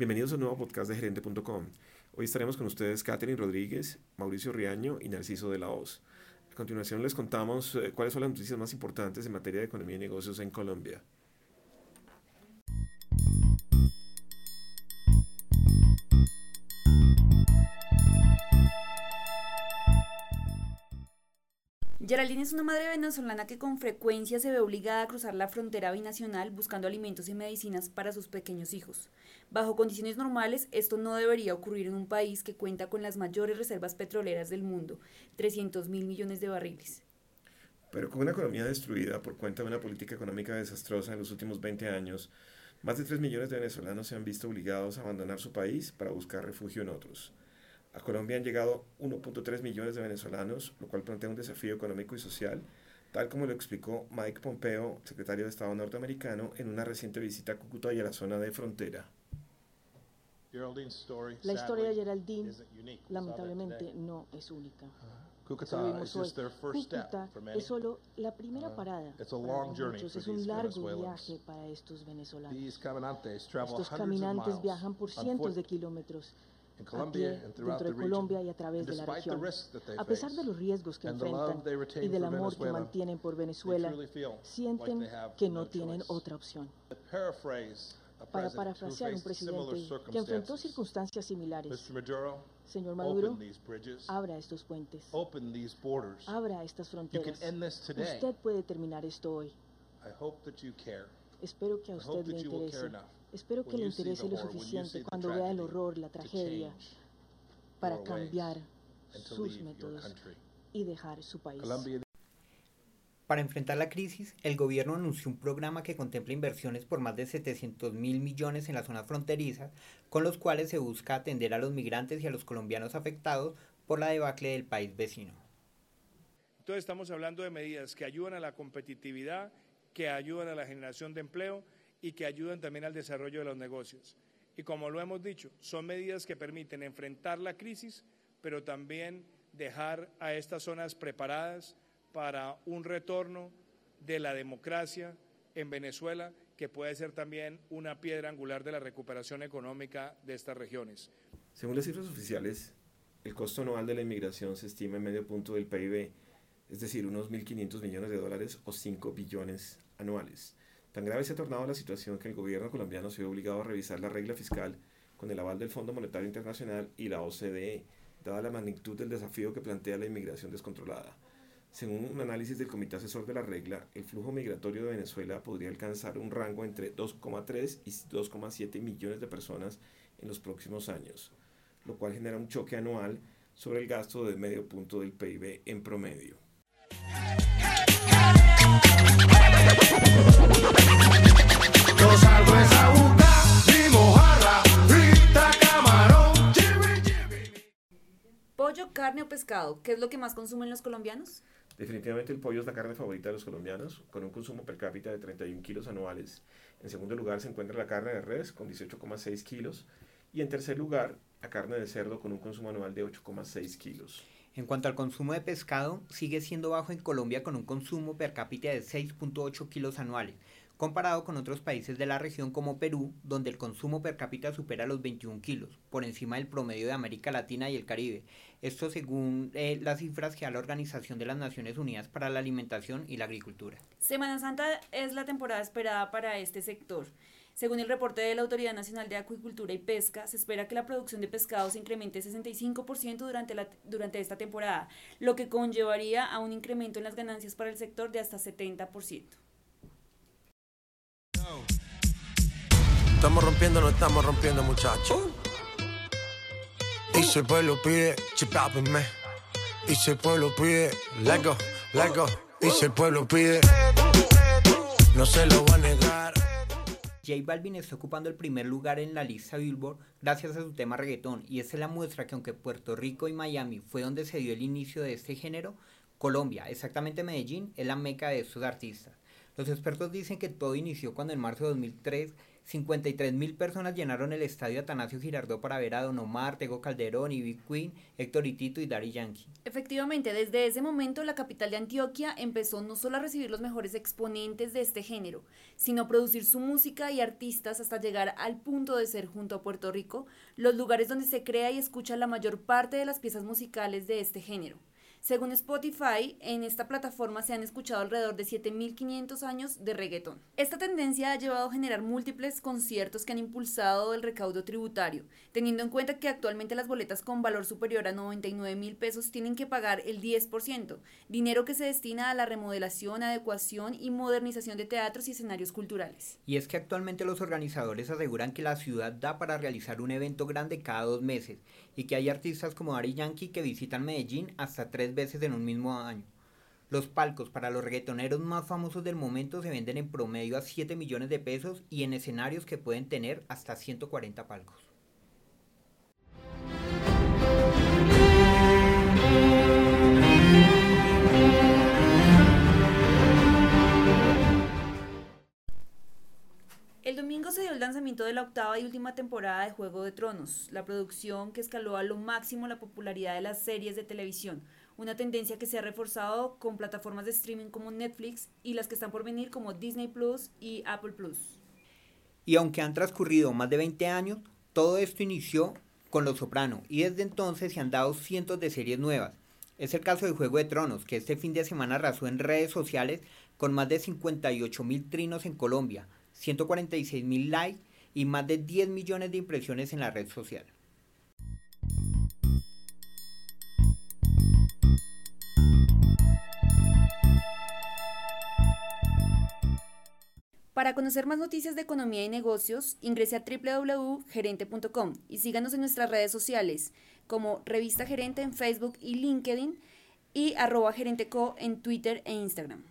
Bienvenidos a un nuevo podcast de gerente.com. Hoy estaremos con ustedes Catherine Rodríguez, Mauricio Riaño y Narciso de la Hoz. A continuación les contamos eh, cuáles son las noticias más importantes en materia de economía y negocios en Colombia. Geraldine es una madre venezolana que con frecuencia se ve obligada a cruzar la frontera binacional buscando alimentos y medicinas para sus pequeños hijos. Bajo condiciones normales, esto no debería ocurrir en un país que cuenta con las mayores reservas petroleras del mundo, 300 mil millones de barriles. Pero con una economía destruida por cuenta de una política económica desastrosa en los últimos 20 años, más de 3 millones de venezolanos se han visto obligados a abandonar su país para buscar refugio en otros. A Colombia han llegado 1.3 millones de venezolanos, lo cual plantea un desafío económico y social, tal como lo explicó Mike Pompeo, secretario de Estado norteamericano, en una reciente visita a Cúcuta y a la zona de frontera. La historia de Geraldine lamentablemente no es única. Cúcuta es solo la primera uh, parada. es un largo viaje para estos venezolanos. Estos caminantes viajan por cientos de kilómetros a pie, dentro de Colombia y a través de la región. A pesar de los riesgos que enfrentan y del amor que mantienen por Venezuela, sienten que no tienen otra opción. Para parafrasear un presidente que enfrentó circunstancias similares, señor Maduro, abra estos puentes, abra estas fronteras. Usted puede terminar esto hoy. Espero que a usted le interese. Espero que le interese lo suficiente cuando vea el horror, la tragedia, para cambiar sus métodos y dejar su país. Para enfrentar la crisis, el gobierno anunció un programa que contempla inversiones por más de 700 mil millones en las zonas fronterizas, con los cuales se busca atender a los migrantes y a los colombianos afectados por la debacle del país vecino. Entonces estamos hablando de medidas que ayudan a la competitividad, que ayudan a la generación de empleo y que ayudan también al desarrollo de los negocios. Y como lo hemos dicho, son medidas que permiten enfrentar la crisis, pero también dejar a estas zonas preparadas para un retorno de la democracia en Venezuela, que puede ser también una piedra angular de la recuperación económica de estas regiones. Según las cifras oficiales, el costo anual de la inmigración se estima en medio punto del PIB, es decir, unos 1.500 millones de dólares o 5 billones anuales. Tan grave se ha tornado la situación que el gobierno colombiano se ve obligado a revisar la regla fiscal con el aval del Fondo Monetario Internacional y la OCDE, dada la magnitud del desafío que plantea la inmigración descontrolada. Según un análisis del Comité Asesor de la Regla, el flujo migratorio de Venezuela podría alcanzar un rango entre 2,3 y 2,7 millones de personas en los próximos años, lo cual genera un choque anual sobre el gasto de medio punto del PIB en promedio. Pollo, carne o pescado, ¿qué es lo que más consumen los colombianos? Definitivamente el pollo es la carne favorita de los colombianos, con un consumo per cápita de 31 kilos anuales. En segundo lugar se encuentra la carne de res, con 18,6 kilos. Y en tercer lugar, la carne de cerdo, con un consumo anual de 8,6 kilos. En cuanto al consumo de pescado, sigue siendo bajo en Colombia con un consumo per cápita de 6.8 kilos anuales, comparado con otros países de la región como Perú, donde el consumo per cápita supera los 21 kilos, por encima del promedio de América Latina y el Caribe. Esto según eh, las cifras que da la Organización de las Naciones Unidas para la Alimentación y la Agricultura. Semana Santa es la temporada esperada para este sector. Según el reporte de la Autoridad Nacional de Acuicultura y Pesca, se espera que la producción de pescado se incremente 65% durante, la, durante esta temporada, lo que conllevaría a un incremento en las ganancias para el sector de hasta 70%. Estamos rompiendo, no estamos rompiendo, muchachos. Y pueblo pide. Y pueblo pide, lego, lego. Y pueblo pide, no se lo va a negar. J Balvin está ocupando el primer lugar en la lista Billboard gracias a su tema reggaetón y esta es la muestra que aunque Puerto Rico y Miami fue donde se dio el inicio de este género, Colombia, exactamente Medellín, es la meca de estos artistas. Los expertos dicen que todo inició cuando en marzo de 2003 53 mil personas llenaron el estadio Atanasio Girardot para ver a Don Omar, Tego Calderón, Ivy Queen, Héctor Itito y Dari Yankee. Efectivamente, desde ese momento la capital de Antioquia empezó no solo a recibir los mejores exponentes de este género, sino a producir su música y artistas hasta llegar al punto de ser junto a Puerto Rico los lugares donde se crea y escucha la mayor parte de las piezas musicales de este género. Según Spotify, en esta plataforma se han escuchado alrededor de 7.500 años de reggaetón. Esta tendencia ha llevado a generar múltiples conciertos que han impulsado el recaudo tributario, teniendo en cuenta que actualmente las boletas con valor superior a 99 mil pesos tienen que pagar el 10%, dinero que se destina a la remodelación, adecuación y modernización de teatros y escenarios culturales. Y es que actualmente los organizadores aseguran que la ciudad da para realizar un evento grande cada dos meses y que hay artistas como Ari Yankee que visitan Medellín hasta tres veces en un mismo año. Los palcos para los reggaetoneros más famosos del momento se venden en promedio a 7 millones de pesos y en escenarios que pueden tener hasta 140 palcos. El domingo se dio el lanzamiento de la octava y última temporada de Juego de Tronos, la producción que escaló a lo máximo la popularidad de las series de televisión, una tendencia que se ha reforzado con plataformas de streaming como Netflix y las que están por venir como Disney Plus y Apple Plus. Y aunque han transcurrido más de 20 años, todo esto inició con Los Soprano y desde entonces se han dado cientos de series nuevas. Es el caso de Juego de Tronos, que este fin de semana arrasó en redes sociales con más de 58 mil trinos en Colombia, 146 mil likes y más de 10 millones de impresiones en la red social. Para conocer más noticias de economía y negocios, ingrese a www.gerente.com y síganos en nuestras redes sociales como Revista Gerente en Facebook y LinkedIn y arroba gerenteco en Twitter e Instagram.